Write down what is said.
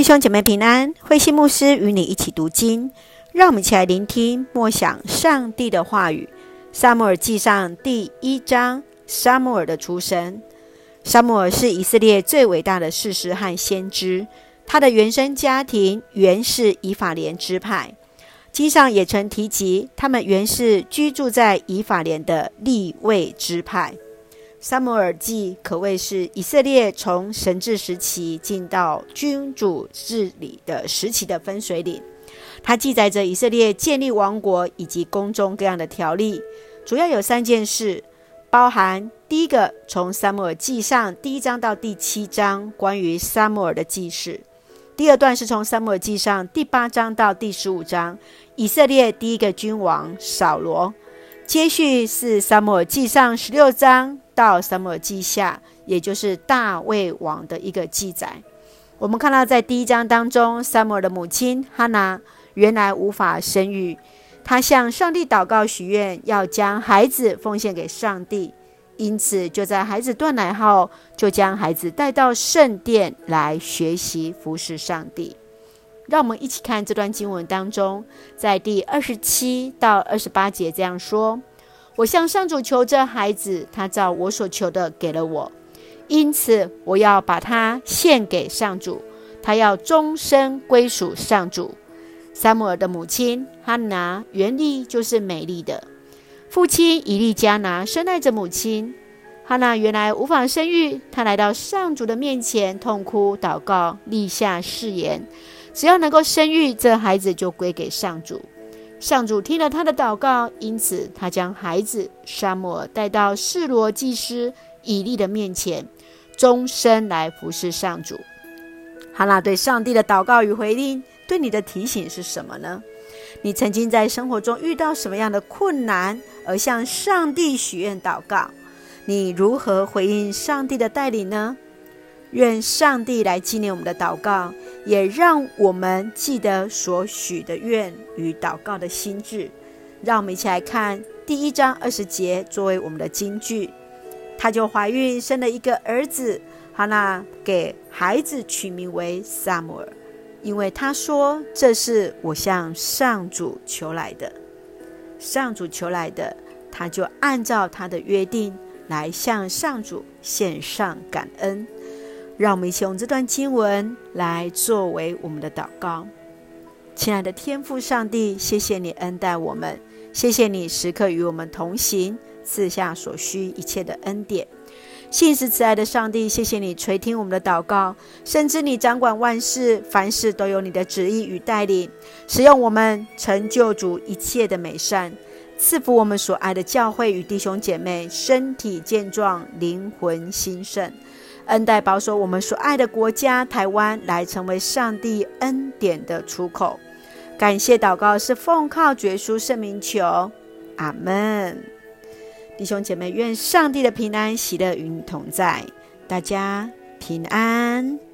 弟兄姐妹平安，慧馨牧师与你一起读经，让我们一起来聆听默想上帝的话语。撒母耳记上第一章，撒母耳的出生。撒母耳是以色列最伟大的士师和先知，他的原生家庭原是以法莲支派。经上也曾提及，他们原是居住在以法莲的利未支派。撒母耳记可谓是以色列从神治时期进到君主治理的时期的分水岭。它记载着以色列建立王国以及宫中各样的条例，主要有三件事，包含第一个，从撒母耳记上第一章到第七章关于撒母耳的记事；第二段是从撒母耳记上第八章到第十五章，以色列第一个君王扫罗；接续是撒母耳记上十六章。到撒母耳记下，也就是大卫王的一个记载。我们看到，在第一章当中，撒母耳的母亲哈拿原来无法生育，她向上帝祷告许愿，要将孩子奉献给上帝。因此，就在孩子断奶后，就将孩子带到圣殿来学习服侍上帝。让我们一起看这段经文当中，在第二十七到二十八节这样说。我向上主求这孩子，他照我所求的给了我，因此我要把他献给上主，他要终身归属上主。撒母耳的母亲哈拿原立就是美丽的，父亲以利加拿深爱着母亲。哈拿原来无法生育，他来到上主的面前痛哭祷告，立下誓言，只要能够生育，这孩子就归给上主。上主听了他的祷告，因此他将孩子撒母耳带到示罗祭司以利的面前，终身来服侍上主。哈拿对上帝的祷告与回应，对你的提醒是什么呢？你曾经在生活中遇到什么样的困难，而向上帝许愿祷告？你如何回应上帝的带领呢？愿上帝来纪念我们的祷告，也让我们记得所许的愿与祷告的心志。让我们一起来看第一章二十节作为我们的金句。她就怀孕生了一个儿子，哈拿给孩子取名为撒母耳，因为她说：“这是我向上主求来的。”上主求来的，她就按照他的约定来向上主献上感恩。让我们一起用这段经文来作为我们的祷告。亲爱的天父上帝，谢谢你恩待我们，谢谢你时刻与我们同行，赐下所需一切的恩典。信实慈爱的上帝，谢谢你垂听我们的祷告，深知你掌管万事，凡事都有你的旨意与带领，使用我们成就主一切的美善，赐福我们所爱的教会与弟兄姐妹，身体健壮，灵魂兴盛。恩待保守我们所爱的国家台湾，来成为上帝恩典的出口。感谢祷告是奉靠绝书圣名求，阿门。弟兄姐妹，愿上帝的平安喜乐与你同在，大家平安。